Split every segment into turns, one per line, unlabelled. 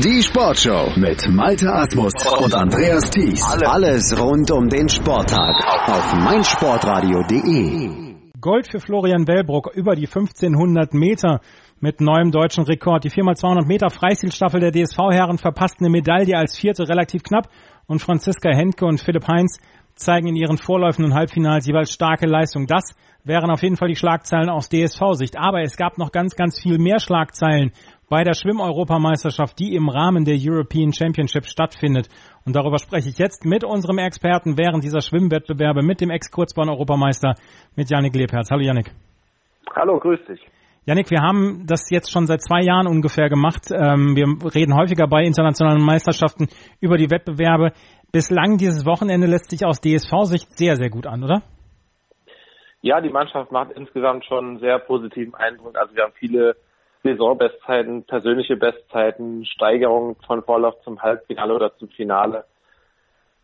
Die Sportshow mit Malte Asmus und Andreas Thies. Alles rund um den Sporttag auf meinsportradio.de.
Gold für Florian Wellbruck über die 1500 Meter mit neuem deutschen Rekord. Die 4x200 Meter Freistilstaffel der DSV-Herren verpassten eine Medaille als vierte relativ knapp und Franziska Henke und Philipp Heinz zeigen in ihren vorläufenden Halbfinals jeweils starke Leistung. Das wären auf jeden Fall die Schlagzeilen aus DSV-Sicht. Aber es gab noch ganz, ganz viel mehr Schlagzeilen bei der Schwimm-Europameisterschaft, die im Rahmen der European Championship stattfindet. Und darüber spreche ich jetzt mit unserem Experten während dieser Schwimmwettbewerbe, mit dem Ex-Kurzbahn-Europameister, mit Yannick Lebherz. Hallo Yannick.
Hallo, grüß dich.
Yannick, wir haben das jetzt schon seit zwei Jahren ungefähr gemacht. Ähm, wir reden häufiger bei internationalen Meisterschaften über die Wettbewerbe. Bislang dieses Wochenende lässt sich aus DSV-Sicht sehr, sehr gut an, oder?
Ja, die Mannschaft macht insgesamt schon einen sehr positiven Eindruck. Also wir haben viele Saisonbestzeiten, persönliche Bestzeiten, Steigerungen von Vorlauf zum Halbfinale oder zum Finale.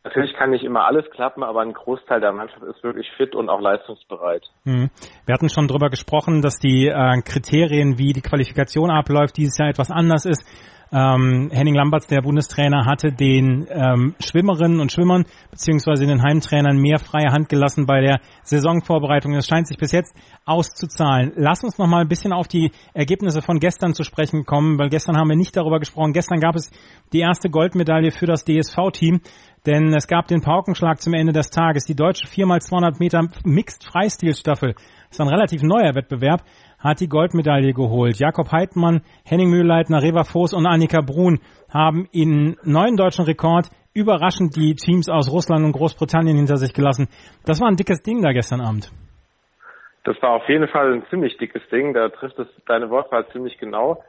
Natürlich kann nicht immer alles klappen, aber ein Großteil der Mannschaft ist wirklich fit und auch leistungsbereit.
Hm. Wir hatten schon darüber gesprochen, dass die äh, Kriterien, wie die Qualifikation abläuft, dieses Jahr etwas anders ist. Ähm, Henning Lamberts, der Bundestrainer, hatte den ähm, Schwimmerinnen und Schwimmern beziehungsweise den Heimtrainern mehr freie Hand gelassen bei der Saisonvorbereitung. Das scheint sich bis jetzt auszuzahlen. Lass uns noch mal ein bisschen auf die Ergebnisse von gestern zu sprechen kommen, weil gestern haben wir nicht darüber gesprochen. Gestern gab es die erste Goldmedaille für das DSV-Team, denn es gab den Paukenschlag zum Ende des Tages. Die deutsche 4x200 Meter Mixed Freistilstaffel ist ein relativ neuer Wettbewerb hat die Goldmedaille geholt. Jakob Heidmann, Henning Mühlleitner, Reva Voß und Annika Brun haben in neuen deutschen Rekord überraschend die Teams aus Russland und Großbritannien hinter sich gelassen. Das war ein dickes Ding da gestern Abend.
Das war auf jeden Fall ein ziemlich dickes Ding. Da trifft es deine Wortwahl ziemlich genau.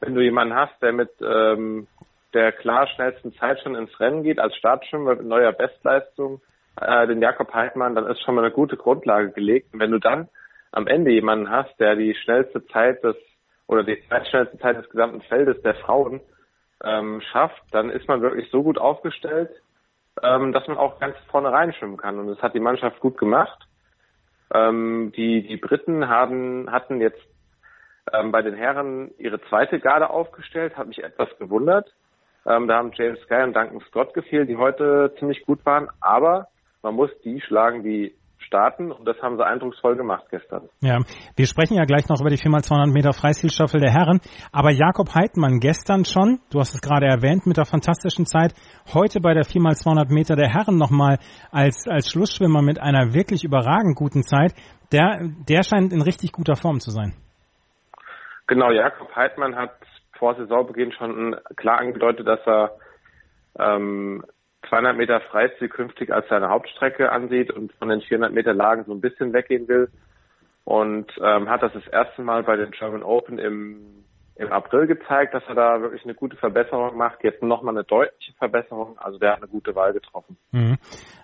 Wenn du jemanden hast, der mit ähm, der klar schnellsten Zeit schon ins Rennen geht, als Startschwimmer mit neuer Bestleistung, äh, den Jakob Heidmann, dann ist schon mal eine gute Grundlage gelegt. Und wenn du dann am Ende jemanden hast, der die schnellste Zeit des oder die zweitschnellste Zeit des gesamten Feldes der Frauen ähm, schafft, dann ist man wirklich so gut aufgestellt, ähm, dass man auch ganz vorne reinschwimmen kann. Und das hat die Mannschaft gut gemacht. Ähm, die, die Briten haben, hatten jetzt ähm, bei den Herren ihre zweite Garde aufgestellt, hat mich etwas gewundert. Ähm, da haben James Sky und Duncan Scott gefehlt, die heute ziemlich gut waren. Aber man muss die schlagen, die starten und das haben sie eindrucksvoll gemacht gestern.
Ja, wir sprechen ja gleich noch über die 4x200 Meter Freistilstaffel der Herren, aber Jakob Heidmann gestern schon, du hast es gerade erwähnt, mit der fantastischen Zeit, heute bei der 4x200 Meter der Herren nochmal als, als Schlussschwimmer mit einer wirklich überragend guten Zeit, der, der scheint in richtig guter Form zu sein.
Genau, Jakob Heidmann hat vor Saisonbeginn schon klar angedeutet, dass er ähm, 200 Meter Freistil künftig als seine Hauptstrecke ansieht und von den 400 Meter Lagen so ein bisschen weggehen will. Und ähm, hat das das erste Mal bei den German Open im, im April gezeigt, dass er da wirklich eine gute Verbesserung macht. Jetzt nochmal eine deutliche Verbesserung. Also der hat eine gute Wahl getroffen.
Mhm.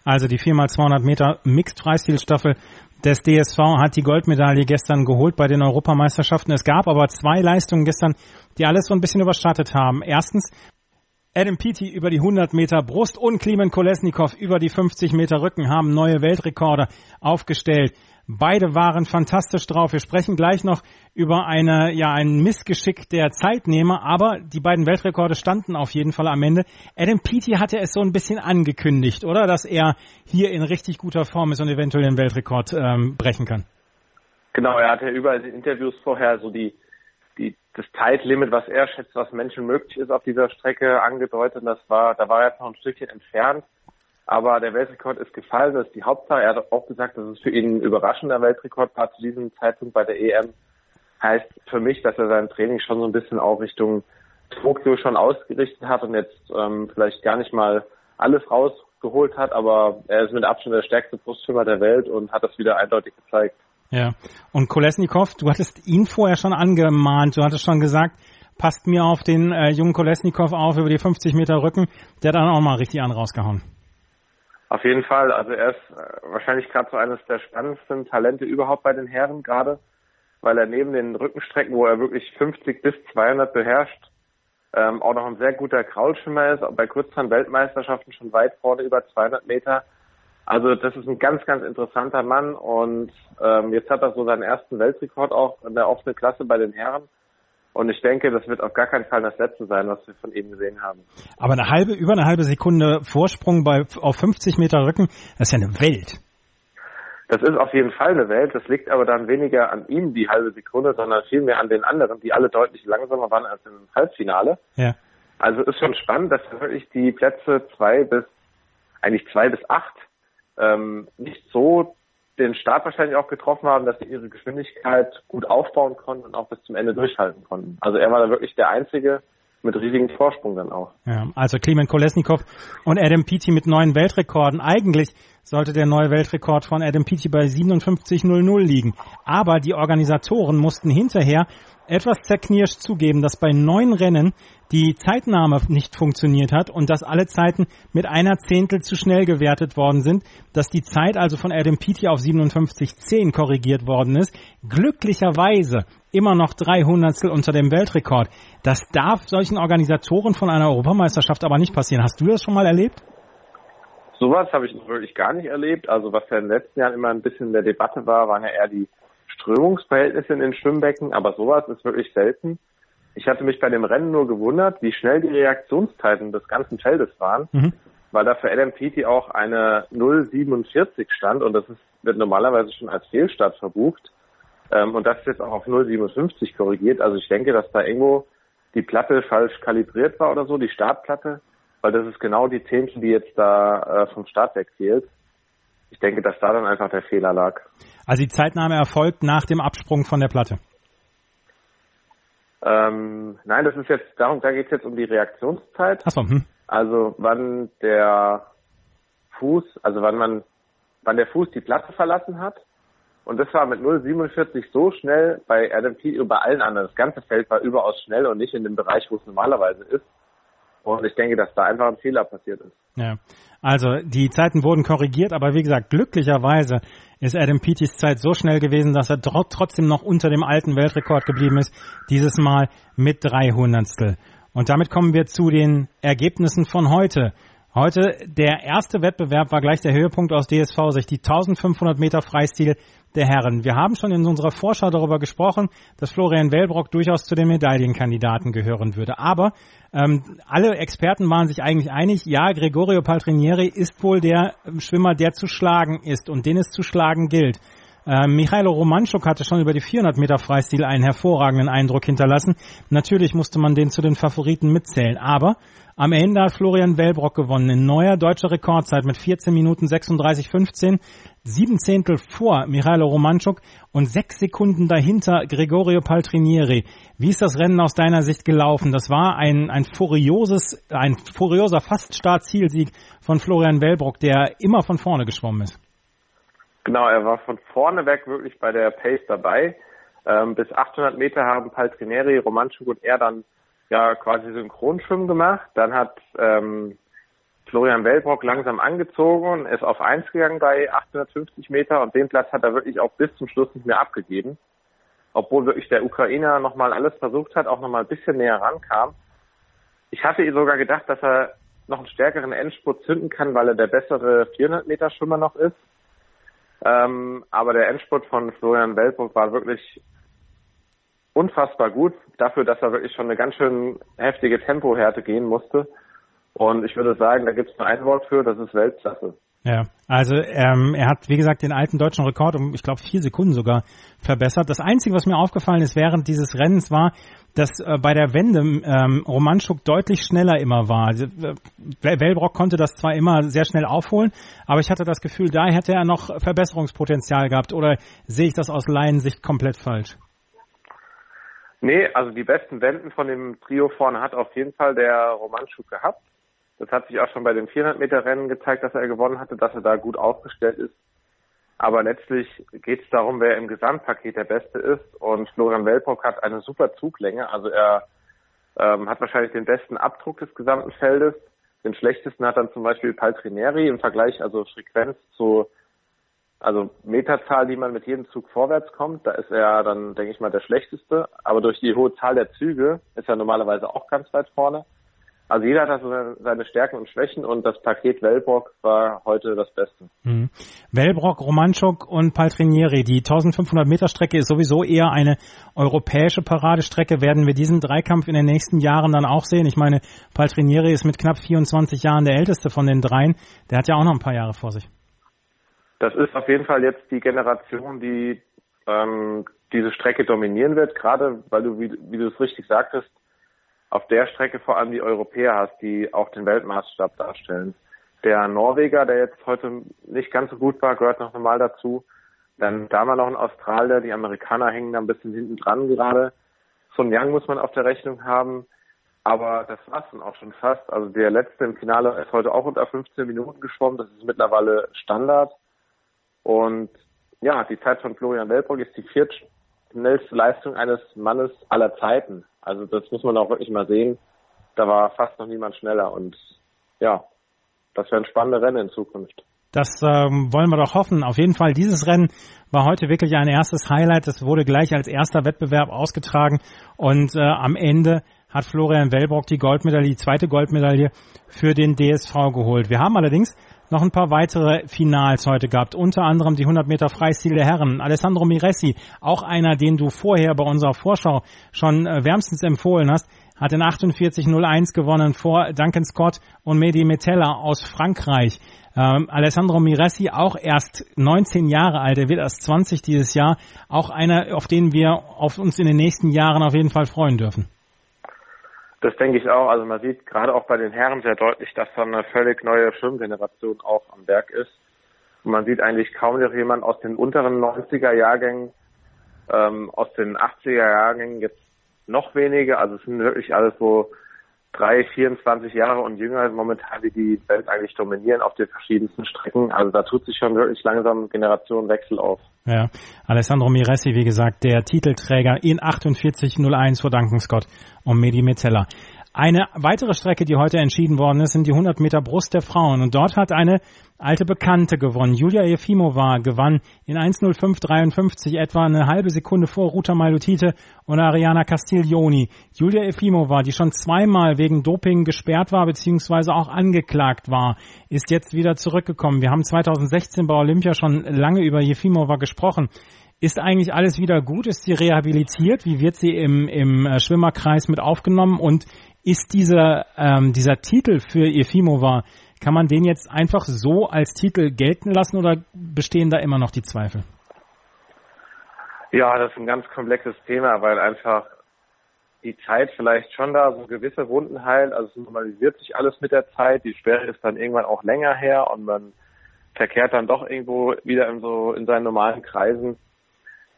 Also die 4x200 Meter Mixed Freistilstaffel des DSV hat die Goldmedaille gestern geholt bei den Europameisterschaften. Es gab aber zwei Leistungen gestern, die alles so ein bisschen überstattet haben. Erstens Adam Peaty über die 100 Meter Brust und Klimen Kolesnikov über die 50 Meter Rücken haben neue Weltrekorde aufgestellt. Beide waren fantastisch drauf. Wir sprechen gleich noch über eine, ja, ein Missgeschick der Zeitnehmer, aber die beiden Weltrekorde standen auf jeden Fall am Ende. Adam Peaty hatte es so ein bisschen angekündigt, oder? Dass er hier in richtig guter Form ist und eventuell den Weltrekord ähm, brechen kann.
Genau, er hatte überall in Interviews vorher so die die, das Zeitlimit, was er schätzt, was Menschen möglich ist auf dieser Strecke angedeutet. Das war, da war er jetzt noch ein Stückchen entfernt. Aber der Weltrekord ist gefallen, das ist die Hauptsache. Er hat auch gesagt, dass es für ihn ein überraschender Weltrekord war zu diesem Zeitpunkt bei der EM. Heißt für mich, dass er sein Training schon so ein bisschen auch Richtung Tokio schon ausgerichtet hat und jetzt ähm, vielleicht gar nicht mal alles rausgeholt hat, aber er ist mit Abstand der stärkste Brustschwimmer der Welt und hat das wieder eindeutig gezeigt.
Ja. Und Kolesnikov, du hattest ihn vorher schon angemahnt, du hattest schon gesagt, passt mir auf den äh, jungen Kolesnikov auf über die 50 Meter Rücken, der hat dann auch mal richtig an rausgehauen.
Auf jeden Fall, also er ist äh, wahrscheinlich gerade so eines der spannendsten Talente überhaupt bei den Herren gerade, weil er neben den Rückenstrecken, wo er wirklich 50 bis 200 beherrscht, ähm, auch noch ein sehr guter Kraulschwimmer ist, bei Kurzbahn-Weltmeisterschaften schon weit vorne über 200 Meter also das ist ein ganz, ganz interessanter Mann und ähm, jetzt hat er so seinen ersten Weltrekord auch in der offenen Klasse bei den Herren. Und ich denke, das wird auf gar keinen Fall das letzte sein, was wir von ihm gesehen haben.
Aber eine halbe, über eine halbe Sekunde Vorsprung bei, auf 50 Meter Rücken, das ist ja eine Welt.
Das ist auf jeden Fall eine Welt. Das liegt aber dann weniger an ihm, die halbe Sekunde, sondern vielmehr an den anderen, die alle deutlich langsamer waren als im Halbfinale.
Ja.
Also ist schon spannend, dass wirklich die Plätze zwei bis, eigentlich zwei bis acht, ähm, nicht so den Start wahrscheinlich auch getroffen haben, dass sie ihre Geschwindigkeit gut aufbauen konnten und auch bis zum Ende durchhalten konnten. Also er war da wirklich der Einzige mit riesigem Vorsprung dann auch.
Ja, also Klimen Kolesnikov und Adam Peaty mit neuen Weltrekorden. Eigentlich sollte der neue Weltrekord von Adam Peaty bei 57.00 liegen. Aber die Organisatoren mussten hinterher etwas zerknirscht zugeben, dass bei neun Rennen die Zeitnahme nicht funktioniert hat und dass alle Zeiten mit einer Zehntel zu schnell gewertet worden sind, dass die Zeit also von Adam Peaty auf 57,10 korrigiert worden ist. Glücklicherweise immer noch drei Hundertstel unter dem Weltrekord. Das darf solchen Organisatoren von einer Europameisterschaft aber nicht passieren. Hast du das schon mal erlebt?
Sowas habe ich wirklich gar nicht erlebt. Also was ja in den letzten Jahren immer ein bisschen in der Debatte war, waren ja eher die Strömungsverhältnisse in den Schwimmbecken, aber sowas ist wirklich selten. Ich hatte mich bei dem Rennen nur gewundert, wie schnell die Reaktionszeiten des ganzen Feldes waren, mhm. weil da für Adam Peaty auch eine 0,47 stand und das ist, wird normalerweise schon als Fehlstart verbucht. Ähm, und das ist jetzt auch auf 0,57 korrigiert. Also ich denke, dass da irgendwo die Platte falsch kalibriert war oder so, die Startplatte, weil das ist genau die Zehntel, die jetzt da äh, vom Start weg fehlt. Ich denke, dass da dann einfach der Fehler lag.
Also die Zeitnahme erfolgt nach dem Absprung von der Platte.
Ähm, nein, das ist jetzt, darum, da geht es jetzt um die Reaktionszeit.
Ach so, hm.
Also wann der Fuß, also wann man, wann der Fuß die Platte verlassen hat. Und das war mit 0,47 so schnell bei Adam P. über allen anderen. Das ganze Feld war überaus schnell und nicht in dem Bereich, wo es normalerweise ist. Und ich denke, dass da einfach ein Fehler passiert ist.
Ja, also die Zeiten wurden korrigiert, aber wie gesagt, glücklicherweise ist Adam Peatys Zeit so schnell gewesen, dass er trotzdem noch unter dem alten Weltrekord geblieben ist, dieses Mal mit drei Hundertstel. Und damit kommen wir zu den Ergebnissen von heute. Heute der erste Wettbewerb war gleich der Höhepunkt aus DSV-Sicht, die 1500 Meter Freistil der Herren. Wir haben schon in unserer Vorschau darüber gesprochen, dass Florian Wellbrock durchaus zu den Medaillenkandidaten gehören würde. Aber ähm, alle Experten waren sich eigentlich einig, ja, Gregorio Paltrinieri ist wohl der Schwimmer, der zu schlagen ist und den es zu schlagen gilt. Ähm, Michailo Romanchuk hatte schon über die 400 Meter Freistil einen hervorragenden Eindruck hinterlassen. Natürlich musste man den zu den Favoriten mitzählen, aber am Ende hat Florian Wellbrock gewonnen in neuer deutscher Rekordzeit mit 14 Minuten 36, 15, sieben Zehntel vor Michailo Romanchuk und sechs Sekunden dahinter Gregorio Paltrinieri. Wie ist das Rennen aus deiner Sicht gelaufen? Das war ein, ein furioses, ein furioser Fast-Start-Zielsieg von Florian Wellbrock, der immer von vorne geschwommen ist.
Genau, er war von vorne weg wirklich bei der Pace dabei. Ähm, bis 800 Meter haben Paltrineri, Romanchuk und er dann ja quasi Synchronschwimmen gemacht. Dann hat ähm, Florian Wellbrock langsam angezogen und ist auf 1 gegangen bei 850 Meter und den Platz hat er wirklich auch bis zum Schluss nicht mehr abgegeben. Obwohl wirklich der Ukrainer nochmal alles versucht hat, auch nochmal ein bisschen näher rankam. Ich hatte sogar gedacht, dass er noch einen stärkeren Endspurt zünden kann, weil er der bessere 400 Meter Schwimmer noch ist. Ähm, aber der Endspurt von Florian Weltburg war wirklich unfassbar gut, dafür, dass er wirklich schon eine ganz schön heftige Tempohärte gehen musste. Und ich würde sagen, da gibt es nur ein Wort für, das ist Weltklasse.
Ja, also ähm, er hat, wie gesagt, den alten deutschen Rekord um, ich glaube, vier Sekunden sogar verbessert. Das Einzige, was mir aufgefallen ist während dieses Rennens war, dass äh, bei der Wende ähm, Romanschuk deutlich schneller immer war. Also, äh, Wellbrock konnte das zwar immer sehr schnell aufholen, aber ich hatte das Gefühl, da hätte er noch Verbesserungspotenzial gehabt. Oder sehe ich das aus Laiensicht komplett falsch?
Nee, also die besten Wenden von dem Trio vorne hat auf jeden Fall der Romanschuk gehabt. Das hat sich auch schon bei den 400 Meter Rennen gezeigt, dass er gewonnen hatte, dass er da gut aufgestellt ist. Aber letztlich geht es darum, wer im Gesamtpaket der Beste ist. Und Florian Wellbrock hat eine super Zuglänge. Also er ähm, hat wahrscheinlich den besten Abdruck des gesamten Feldes. Den schlechtesten hat dann zum Beispiel Paltrineri im Vergleich, also Frequenz zu, also Meterzahl, die man mit jedem Zug vorwärts kommt. Da ist er dann, denke ich mal, der schlechteste. Aber durch die hohe Zahl der Züge ist er normalerweise auch ganz weit vorne. Also jeder hat also seine Stärken und Schwächen und das Paket Wellbrock war heute das Beste.
Mhm. Wellbrock, Romanchuk und Paltrinieri. Die 1500 Meter Strecke ist sowieso eher eine europäische Paradestrecke. Werden wir diesen Dreikampf in den nächsten Jahren dann auch sehen? Ich meine, Paltrinieri ist mit knapp 24 Jahren der älteste von den dreien. Der hat ja auch noch ein paar Jahre vor sich.
Das ist auf jeden Fall jetzt die Generation, die ähm, diese Strecke dominieren wird, gerade weil du, wie, wie du es richtig sagtest, auf der Strecke vor allem die Europäer hast, die auch den Weltmaßstab darstellen. Der Norweger, der jetzt heute nicht ganz so gut war, gehört noch normal dazu. Dann da mal noch ein Australier, die Amerikaner hängen da ein bisschen hinten dran gerade. Sun Yang muss man auf der Rechnung haben. Aber das war's dann auch schon fast. Also der letzte im Finale ist heute auch unter 15 Minuten geschwommen. Das ist mittlerweile Standard. Und ja, die Zeit von Florian Wellbrock ist die viertschnellste Leistung eines Mannes aller Zeiten. Also das muss man auch wirklich mal sehen. Da war fast noch niemand schneller und ja, das wären spannende Rennen in Zukunft.
Das ähm, wollen wir doch hoffen. Auf jeden Fall, dieses Rennen war heute wirklich ein erstes Highlight. Das wurde gleich als erster Wettbewerb ausgetragen und äh, am Ende hat Florian Wellbrock die Goldmedaille, die zweite Goldmedaille für den DSV geholt. Wir haben allerdings noch ein paar weitere Finals heute gehabt. Unter anderem die 100 Meter Freistil der Herren. Alessandro Miressi, auch einer, den du vorher bei unserer Vorschau schon äh, wärmstens empfohlen hast, hat in 48.01 gewonnen vor Duncan Scott und Mehdi Metella aus Frankreich. Ähm, Alessandro Miressi, auch erst 19 Jahre alt, er wird erst 20 dieses Jahr, auch einer, auf den wir auf uns in den nächsten Jahren auf jeden Fall freuen dürfen.
Das denke ich auch. Also man sieht gerade auch bei den Herren sehr deutlich, dass da eine völlig neue Schwimmgeneration auch am Werk ist. Und man sieht eigentlich kaum noch jemand aus den unteren 90er Jahrgängen, ähm, aus den 80er Jahrgängen jetzt noch weniger. Also es sind wirklich alles so drei, 24 Jahre und jünger momentan, die die Welt eigentlich dominieren auf den verschiedensten Strecken. Also da tut sich schon wirklich langsam Generationenwechsel auf.
Ja, Alessandro Miressi, wie gesagt, der Titelträger in 48.01 vor Duncan Scott und Medi Metella. Eine weitere Strecke, die heute entschieden worden ist, sind die 100 Meter Brust der Frauen. Und dort hat eine alte Bekannte gewonnen. Julia Efimova gewann in 1.05.53 etwa eine halbe Sekunde vor Ruta Malutite und Ariana Castiglioni. Julia Efimova, die schon zweimal wegen Doping gesperrt war bzw. auch angeklagt war, ist jetzt wieder zurückgekommen. Wir haben 2016 bei Olympia schon lange über Efimova gesprochen. Ist eigentlich alles wieder gut? Ist sie rehabilitiert? Wie wird sie im, im äh, Schwimmerkreis mit aufgenommen? Und ist dieser, ähm, dieser Titel für Efimova, kann man den jetzt einfach so als Titel gelten lassen oder bestehen da immer noch die Zweifel?
Ja, das ist ein ganz komplexes Thema, weil einfach die Zeit vielleicht schon da so gewisse Wunden heilt. Also es normalisiert sich alles mit der Zeit. Die Sperre ist dann irgendwann auch länger her und man verkehrt dann doch irgendwo wieder in so in seinen normalen Kreisen.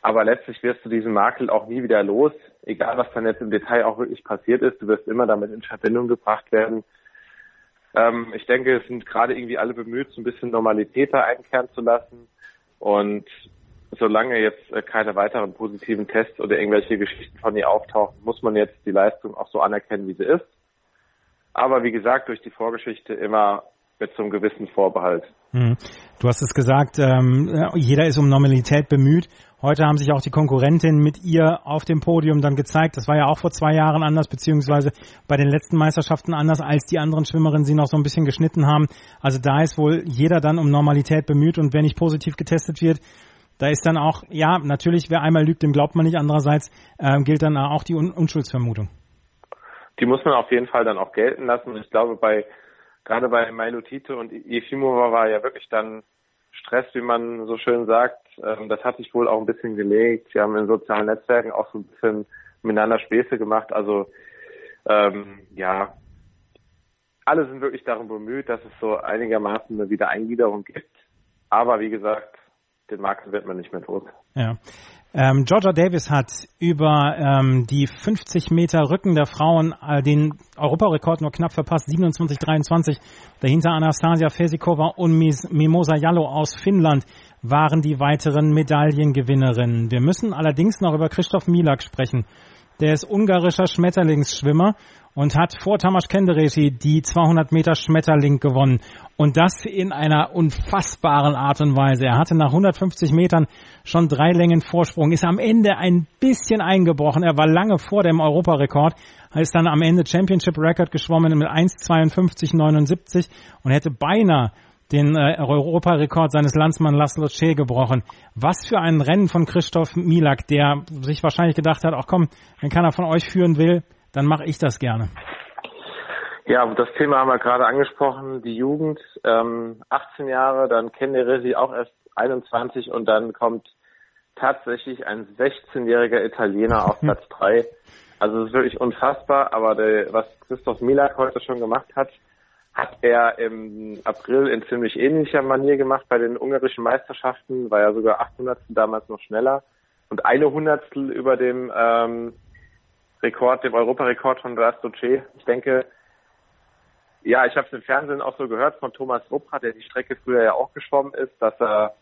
Aber letztlich wirst du diesen Makel auch nie wieder los, egal was dann jetzt im Detail auch wirklich passiert ist. Du wirst immer damit in Verbindung gebracht werden. Ähm, ich denke, es sind gerade irgendwie alle bemüht, so ein bisschen Normalität da einkehren zu lassen. Und solange jetzt äh, keine weiteren positiven Tests oder irgendwelche Geschichten von ihr auftauchen, muss man jetzt die Leistung auch so anerkennen, wie sie ist. Aber wie gesagt, durch die Vorgeschichte immer mit so einem gewissen Vorbehalt.
Hm. Du hast es gesagt, ähm, jeder ist um Normalität bemüht. Heute haben sich auch die Konkurrentinnen mit ihr auf dem Podium dann gezeigt. Das war ja auch vor zwei Jahren anders, beziehungsweise bei den letzten Meisterschaften anders, als die anderen Schwimmerinnen sie noch so ein bisschen geschnitten haben. Also da ist wohl jeder dann um Normalität bemüht und wenn nicht positiv getestet wird, da ist dann auch, ja, natürlich, wer einmal lügt, dem glaubt man nicht. Andererseits äh, gilt dann auch die Un Unschuldsvermutung.
Die muss man auf jeden Fall dann auch gelten lassen. Ich glaube, bei gerade bei Milo Tite und Efimova war ja wirklich dann Stress, wie man so schön sagt. Ähm, das hat sich wohl auch ein bisschen gelegt. Sie haben in sozialen Netzwerken auch so ein bisschen miteinander Späße gemacht. Also ähm, ja, alle sind wirklich darum bemüht, dass es so einigermaßen eine Wiedereingliederung gibt. Aber wie gesagt, den Markt wird man nicht mehr los.
Ja. Ähm, Georgia Davis hat über ähm, die 50 Meter Rücken der Frauen äh, den Europarekord nur knapp verpasst, 27,23. Dahinter Anastasia Fesikova und Mimosa Jallo aus Finnland waren die weiteren Medaillengewinnerinnen. Wir müssen allerdings noch über Christoph Milak sprechen. Der ist ungarischer Schmetterlingsschwimmer und hat vor Tamas Kenderesi die 200 Meter Schmetterling gewonnen. Und das in einer unfassbaren Art und Weise. Er hatte nach 150 Metern schon drei Längen Vorsprung, ist am Ende ein bisschen eingebrochen. Er war lange vor dem Europarekord, ist dann am Ende Championship Record geschwommen mit 1,52,79 und hätte beinahe den äh, Europarekord seines Landsmann Laszlo Che gebrochen. Was für ein Rennen von Christoph Milak, der sich wahrscheinlich gedacht hat, ach komm, wenn keiner von euch führen will, dann mache ich das gerne.
Ja, das Thema haben wir gerade angesprochen, die Jugend, ähm, 18 Jahre, dann Kenneresi auch erst 21 und dann kommt tatsächlich ein 16-jähriger Italiener auf Platz 3. Also es ist wirklich unfassbar, aber der, was Christoph Milak heute schon gemacht hat, hat er im April in ziemlich ähnlicher Manier gemacht bei den ungarischen Meisterschaften, war ja sogar 800 damals noch schneller und eine Hundertstel über dem ähm, Rekord, dem Europarekord von Rastoce. Ich denke, ja, ich habe es im Fernsehen auch so gehört von Thomas Ruppra, der die Strecke früher ja auch geschwommen ist, dass er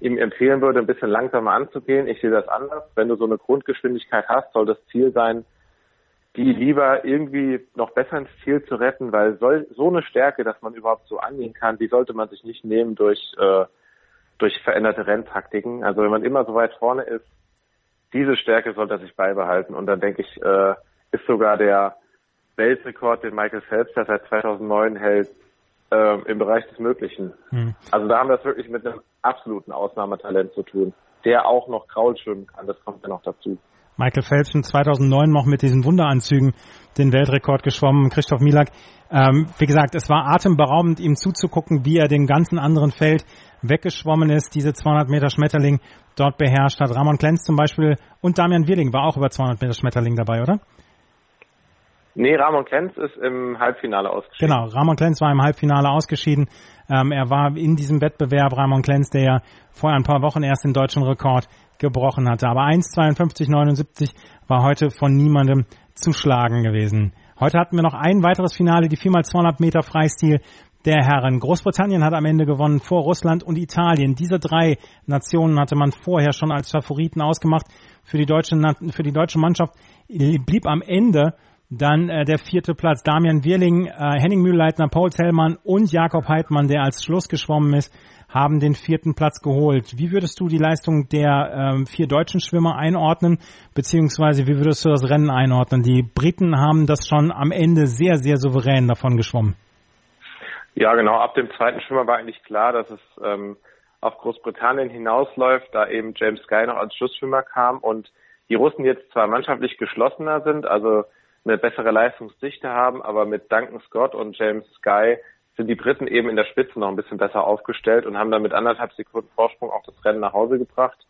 ihm empfehlen würde, ein bisschen langsamer anzugehen. Ich sehe das anders. Wenn du so eine Grundgeschwindigkeit hast, soll das Ziel sein, die lieber irgendwie noch besser ins Ziel zu retten, weil so, so eine Stärke, dass man überhaupt so angehen kann, die sollte man sich nicht nehmen durch, äh, durch veränderte Renntaktiken. Also wenn man immer so weit vorne ist, diese Stärke sollte er sich beibehalten. Und dann denke ich, äh, ist sogar der Weltrekord, den Michael Phelps der seit 2009 hält, äh, im Bereich des Möglichen. Hm. Also da haben wir es wirklich mit einem absoluten Ausnahmetalent zu tun, der auch noch Kraul schwimmen kann. Das kommt ja noch dazu.
Michael Phelps schon 2009 noch mit diesen Wunderanzügen den Weltrekord geschwommen. Christoph Milak, ähm, wie gesagt, es war atemberaubend, ihm zuzugucken, wie er den ganzen anderen Feld weggeschwommen ist, diese 200 Meter Schmetterling dort beherrscht hat. Ramon Klenz zum Beispiel und Damian Wirling war auch über 200 Meter Schmetterling dabei, oder?
Nee, Ramon Klenz ist im Halbfinale ausgeschieden.
Genau, Ramon Klenz war im Halbfinale ausgeschieden. Ähm, er war in diesem Wettbewerb, Ramon Klenz, der ja vor ein paar Wochen erst den deutschen Rekord gebrochen hatte. Aber 1,52,79 war heute von niemandem zu schlagen gewesen. Heute hatten wir noch ein weiteres Finale, die 4x200 Meter Freistil der Herren. Großbritannien hat am Ende gewonnen vor Russland und Italien. Diese drei Nationen hatte man vorher schon als Favoriten ausgemacht. Für die deutsche, für die deutsche Mannschaft blieb am Ende dann äh, der vierte Platz. Damian Wirling, äh, Henning Mühlleitner, Paul Zellmann und Jakob Heidmann, der als Schluss geschwommen ist, haben den vierten Platz geholt. Wie würdest du die Leistung der ähm, vier deutschen Schwimmer einordnen, beziehungsweise wie würdest du das Rennen einordnen? Die Briten haben das schon am Ende sehr, sehr souverän davon geschwommen.
Ja, genau. Ab dem zweiten Schwimmer war eigentlich klar, dass es ähm, auf Großbritannien hinausläuft, da eben James Sky noch als Schlussschwimmer kam und die Russen jetzt zwar mannschaftlich geschlossener sind, also eine bessere Leistungsdichte haben, aber mit Duncan Scott und James Sky sind die Briten eben in der Spitze noch ein bisschen besser aufgestellt und haben dann mit anderthalb Sekunden Vorsprung auch das Rennen nach Hause gebracht.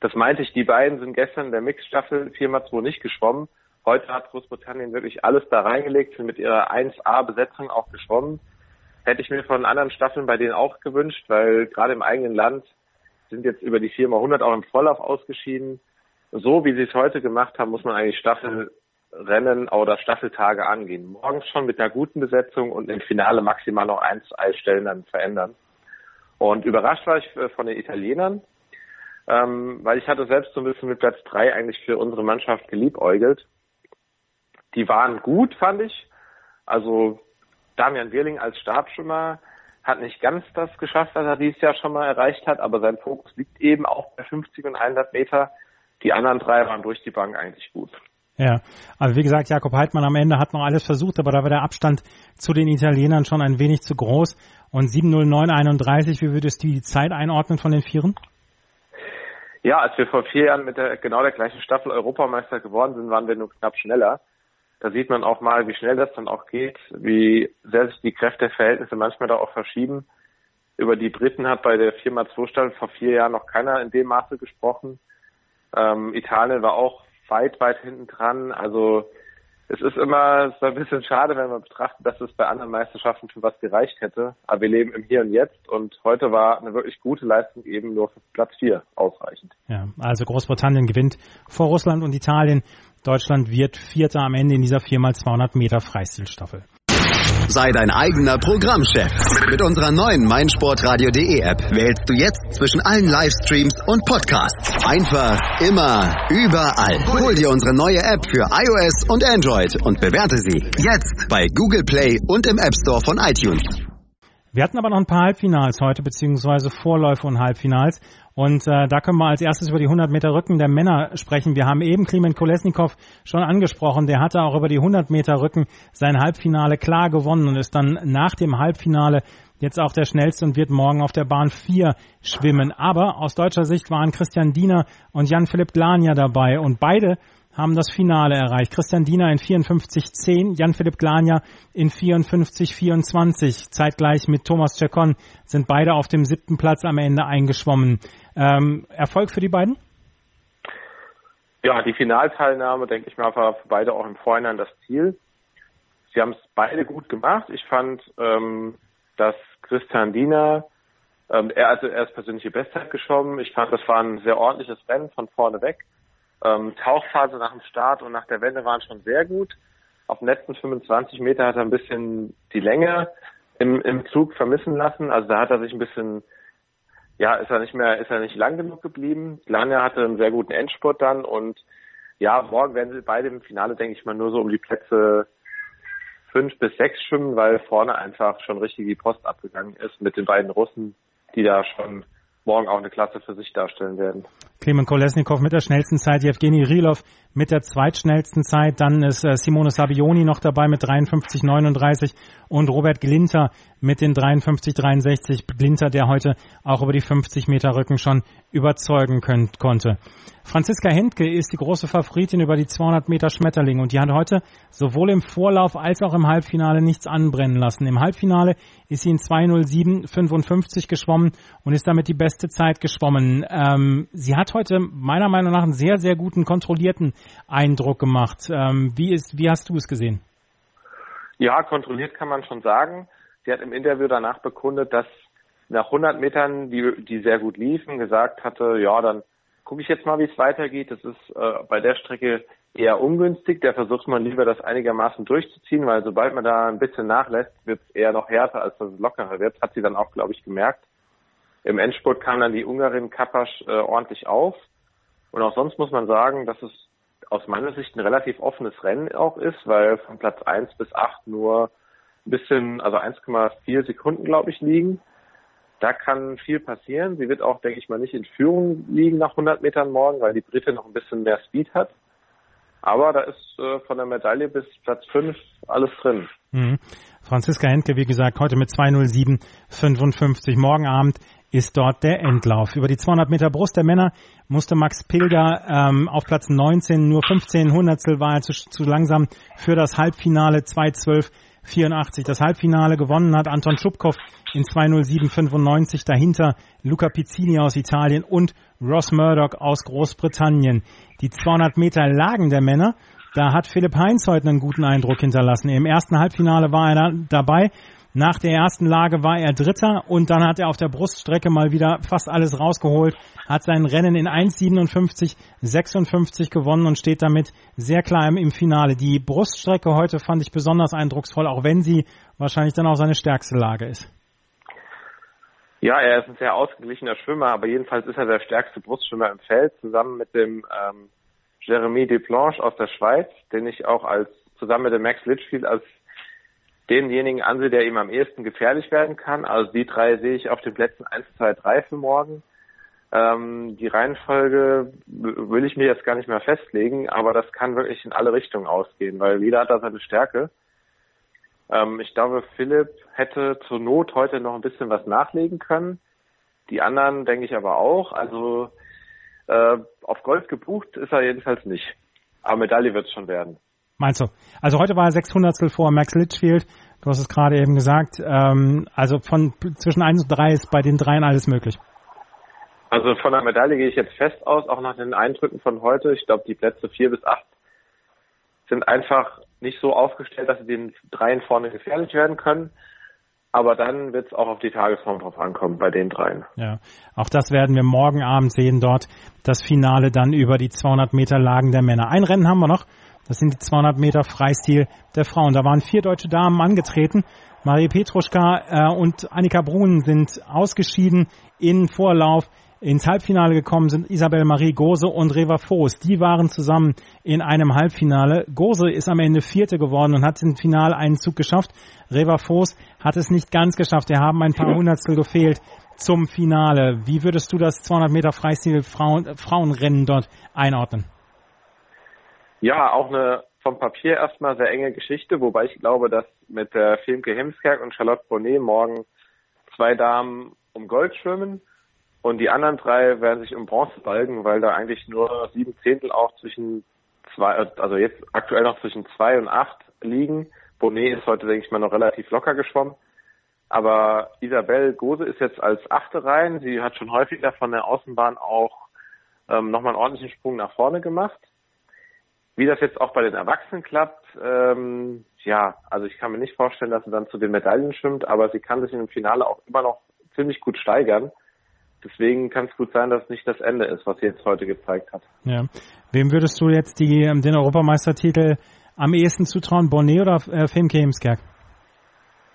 Das meinte ich, die beiden sind gestern in der Mixstaffel 4x2 nicht geschwommen. Heute hat Großbritannien wirklich alles da reingelegt, sind mit ihrer 1A-Besetzung auch geschwommen. Hätte ich mir von anderen Staffeln bei denen auch gewünscht, weil gerade im eigenen Land sind jetzt über die 4x100 auch im Vorlauf ausgeschieden. So wie sie es heute gemacht haben, muss man eigentlich Staffel Rennen oder Staffeltage angehen. Morgens schon mit einer guten Besetzung und im Finale maximal noch ein, zwei Stellen dann verändern. Und überrascht war ich äh, von den Italienern, ähm, weil ich hatte selbst so ein bisschen mit Platz drei eigentlich für unsere Mannschaft geliebäugelt. Die waren gut, fand ich. Also Damian Wirling als Stabschwimmer hat nicht ganz das geschafft, was er dieses Jahr schon mal erreicht hat, aber sein Fokus liegt eben auch bei 50 und 100 Meter. Die anderen drei waren durch die Bank eigentlich gut.
Ja, also wie gesagt, Jakob Heidmann am Ende hat noch alles versucht, aber da war der Abstand zu den Italienern schon ein wenig zu groß. Und 7.09.31, wie würdest du die Zeit einordnen von den Vieren?
Ja, als wir vor vier Jahren mit der, genau der gleichen Staffel Europameister geworden sind, waren wir nur knapp schneller. Da sieht man auch mal, wie schnell das dann auch geht, wie sehr sich die Kräfteverhältnisse manchmal da auch verschieben. Über die Briten hat bei der 4x2 Staffel vor vier Jahren noch keiner in dem Maße gesprochen. Ähm, Italien war auch weit, weit hinten dran. Also es ist immer so ein bisschen schade, wenn man betrachtet, dass es bei anderen Meisterschaften für was gereicht hätte. Aber wir leben im Hier und Jetzt und heute war eine wirklich gute Leistung eben nur für Platz vier ausreichend.
Ja, also Großbritannien gewinnt vor Russland und Italien. Deutschland wird Vierter am Ende in dieser 4x200 Meter Freistilstaffel.
Sei dein eigener Programmchef. Mit unserer neuen meinsportradio.de App wählst du jetzt zwischen allen Livestreams und Podcasts. Einfach, immer, überall. Hol dir unsere neue App für iOS und Android und bewerte sie jetzt bei Google Play und im App Store von iTunes.
Wir hatten aber noch ein paar Halbfinals heute, beziehungsweise Vorläufe und Halbfinals. Und äh, da können wir als erstes über die 100 Meter Rücken der Männer sprechen. Wir haben eben Klimen Kolesnikov schon angesprochen. Der hatte auch über die 100 Meter Rücken sein Halbfinale klar gewonnen und ist dann nach dem Halbfinale jetzt auch der schnellste und wird morgen auf der Bahn 4 schwimmen. Aber aus deutscher Sicht waren Christian Diener und Jan-Philipp Glania dabei und beide haben das Finale erreicht. Christian Diener in 54,10, Jan-Philipp Glania in 54,24. Zeitgleich mit Thomas Czekon sind beide auf dem siebten Platz am Ende eingeschwommen. Ähm, Erfolg für die beiden?
Ja, die Finalteilnahme, denke ich mal, war für beide auch im Vorhinein das Ziel. Sie haben es beide gut gemacht. Ich fand, ähm, dass Christian Diener, ähm, er also erst persönliche Bestzeit geschwommen. Ich fand, das war ein sehr ordentliches Rennen von vorne weg. Ähm, Tauchphase nach dem Start und nach der Wende waren schon sehr gut. Auf den letzten 25 Meter hat er ein bisschen die Länge im, im Zug vermissen lassen. Also da hat er sich ein bisschen, ja, ist er nicht mehr, ist er nicht lang genug geblieben. Lange hatte einen sehr guten Endspurt dann und ja, morgen werden sie beide im Finale, denke ich mal, nur so um die Plätze fünf bis sechs schwimmen, weil vorne einfach schon richtig die Post abgegangen ist mit den beiden Russen, die da schon morgen auch eine Klasse für sich darstellen werden.
Clement Kolesnikov mit der schnellsten Zeit, Jewgeni Rilov mit der zweitschnellsten Zeit, dann ist äh, Simone Sabioni noch dabei mit 53,39 und Robert Glinter mit den 53,63. Glinter, der heute auch über die 50 Meter Rücken schon überzeugen könnt, konnte. Franziska Hentke ist die große Favoritin über die 200 Meter Schmetterling und die hat heute sowohl im Vorlauf als auch im Halbfinale nichts anbrennen lassen. Im Halbfinale ist sie in 2.07.55 geschwommen und ist damit die beste Zeit geschwommen. Ähm, sie hat heute meiner Meinung nach einen sehr, sehr guten, kontrollierten Eindruck gemacht. Ähm, wie, ist, wie hast du es gesehen?
Ja, kontrolliert kann man schon sagen. Sie hat im Interview danach bekundet, dass nach 100 Metern, die, die sehr gut liefen, gesagt hatte, ja, dann gucke ich jetzt mal, wie es weitergeht. Das ist äh, bei der Strecke eher ungünstig. Da versucht man lieber, das einigermaßen durchzuziehen, weil sobald man da ein bisschen nachlässt, wird es eher noch härter, als dass es lockerer wird. Hat sie dann auch, glaube ich, gemerkt. Im Endspurt kam dann die Ungarin Kapasch äh, ordentlich auf. Und auch sonst muss man sagen, dass es aus meiner Sicht ein relativ offenes Rennen auch ist, weil von Platz 1 bis 8 nur ein bisschen, also 1,4 Sekunden, glaube ich, liegen. Da kann viel passieren. Sie wird auch, denke ich mal, nicht in Führung liegen nach 100 Metern morgen, weil die Britte noch ein bisschen mehr Speed hat. Aber da ist äh, von der Medaille bis Platz 5 alles drin.
Mhm. Franziska Hentke, wie gesagt, heute mit 2.07.55. Morgen Abend ist dort der Endlauf. Über die 200 Meter Brust der Männer musste Max Pilger ähm, auf Platz 19, nur 15 Hundertstel war er zu, zu langsam für das Halbfinale 2.12.84. Das Halbfinale gewonnen hat Anton Schubkow in 2.07.95, dahinter Luca Pizzini aus Italien und Ross Murdoch aus Großbritannien. Die 200 Meter Lagen der Männer, da hat Philipp Heinz heute einen guten Eindruck hinterlassen. Im ersten Halbfinale war er da dabei, nach der ersten Lage war er Dritter und dann hat er auf der Bruststrecke mal wieder fast alles rausgeholt, hat sein Rennen in 1,57,56 gewonnen und steht damit sehr klar im, Finale. Die Bruststrecke heute fand ich besonders eindrucksvoll, auch wenn sie wahrscheinlich dann auch seine stärkste Lage ist.
Ja, er ist ein sehr ausgeglichener Schwimmer, aber jedenfalls ist er der stärkste Brustschwimmer im Feld, zusammen mit dem ähm, Jeremy Desplanche aus der Schweiz, den ich auch als zusammen mit dem Max Litchfield als denjenigen ansehe, der ihm am ehesten gefährlich werden kann. Also die drei sehe ich auf den Plätzen 1, 2, 3 für morgen. Ähm, die Reihenfolge will ich mir jetzt gar nicht mehr festlegen, aber das kann wirklich in alle Richtungen ausgehen, weil jeder hat da seine Stärke. Ähm, ich glaube, Philipp hätte zur Not heute noch ein bisschen was nachlegen können. Die anderen denke ich aber auch. Also äh, auf Gold gebucht ist er jedenfalls nicht. Aber Medaille wird es schon werden.
Meinst du? Also heute war er 600 vor Max Litchfield. Du hast es gerade eben gesagt. Ähm, also von zwischen 1 und 3 ist bei den dreien alles möglich.
Also von der Medaille gehe ich jetzt fest aus, auch nach den Eindrücken von heute. Ich glaube, die Plätze 4 bis 8 sind einfach nicht so aufgestellt, dass sie den dreien vorne gefährlich werden können. Aber dann wird es auch auf die Tagesform drauf ankommen bei den dreien.
Ja, auch das werden wir morgen Abend sehen dort. Das Finale dann über die 200 Meter Lagen der Männer. Ein Rennen haben wir noch. Das sind die 200 Meter Freistil der Frauen. Da waren vier deutsche Damen angetreten. Marie Petruschka äh, und Annika Brun sind ausgeschieden in Vorlauf. Ins Halbfinale gekommen sind Isabel Marie Gose und Reva Voß. Die waren zusammen in einem Halbfinale. Gose ist am Ende Vierte geworden und hat im Finale einen Zug geschafft. Reva Voß hat es nicht ganz geschafft. Er haben ein paar Hundertstel gefehlt zum Finale. Wie würdest du das 200 Meter Freistil Frauen, Frauenrennen dort einordnen?
Ja, auch eine vom Papier erstmal sehr enge Geschichte, wobei ich glaube, dass mit der Filmke Hemskerk und Charlotte Bonnet morgen zwei Damen um Gold schwimmen und die anderen drei werden sich um Bronze balgen, weil da eigentlich nur sieben Zehntel auch zwischen zwei, also jetzt aktuell noch zwischen zwei und acht liegen. Bonnet ist heute, denke ich mal, noch relativ locker geschwommen. Aber Isabel Gose ist jetzt als Achte rein. Sie hat schon häufiger von der Außenbahn auch ähm, nochmal einen ordentlichen Sprung nach vorne gemacht. Wie das jetzt auch bei den Erwachsenen klappt, ähm, ja, also ich kann mir nicht vorstellen, dass sie dann zu den Medaillen schwimmt, aber sie kann sich im Finale auch immer noch ziemlich gut steigern. Deswegen kann es gut sein, dass es nicht das Ende ist, was sie jetzt heute gezeigt hat.
Ja. Wem würdest du jetzt die, ähm, den Europameistertitel am ehesten zutrauen, Bonnet oder äh, Femke Hemskerk?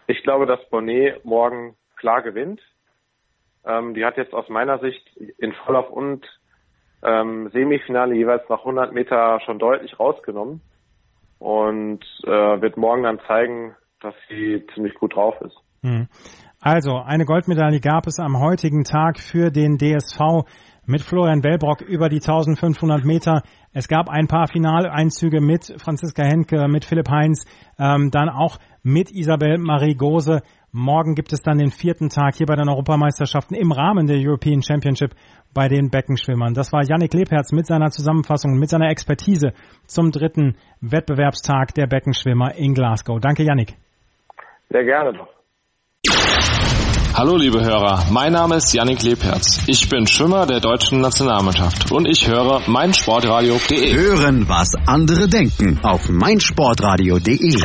Ich glaube, dass Bonnet morgen klar gewinnt. Ähm, die hat jetzt aus meiner Sicht in Vorlauf und ähm, Semifinale jeweils nach 100 Meter schon deutlich rausgenommen und äh, wird morgen dann zeigen, dass sie ziemlich gut drauf ist.
Hm. Also, eine Goldmedaille gab es am heutigen Tag für den DSV mit Florian Wellbrock über die 1500 Meter. Es gab ein paar Finaleinzüge mit Franziska Henke, mit Philipp Heinz, ähm, dann auch mit Isabel Marie Gose. Morgen gibt es dann den vierten Tag hier bei den Europameisterschaften im Rahmen der European Championship bei den Beckenschwimmern. Das war Yannick Lebherz mit seiner Zusammenfassung, mit seiner Expertise zum dritten Wettbewerbstag der Beckenschwimmer in Glasgow. Danke, Yannick.
Sehr gerne doch.
Hallo liebe Hörer, mein Name ist Yannick Lebherz. Ich bin Schwimmer der deutschen Nationalmannschaft und ich höre meinsportradio.de.
Hören, was andere denken auf meinsportradio.de.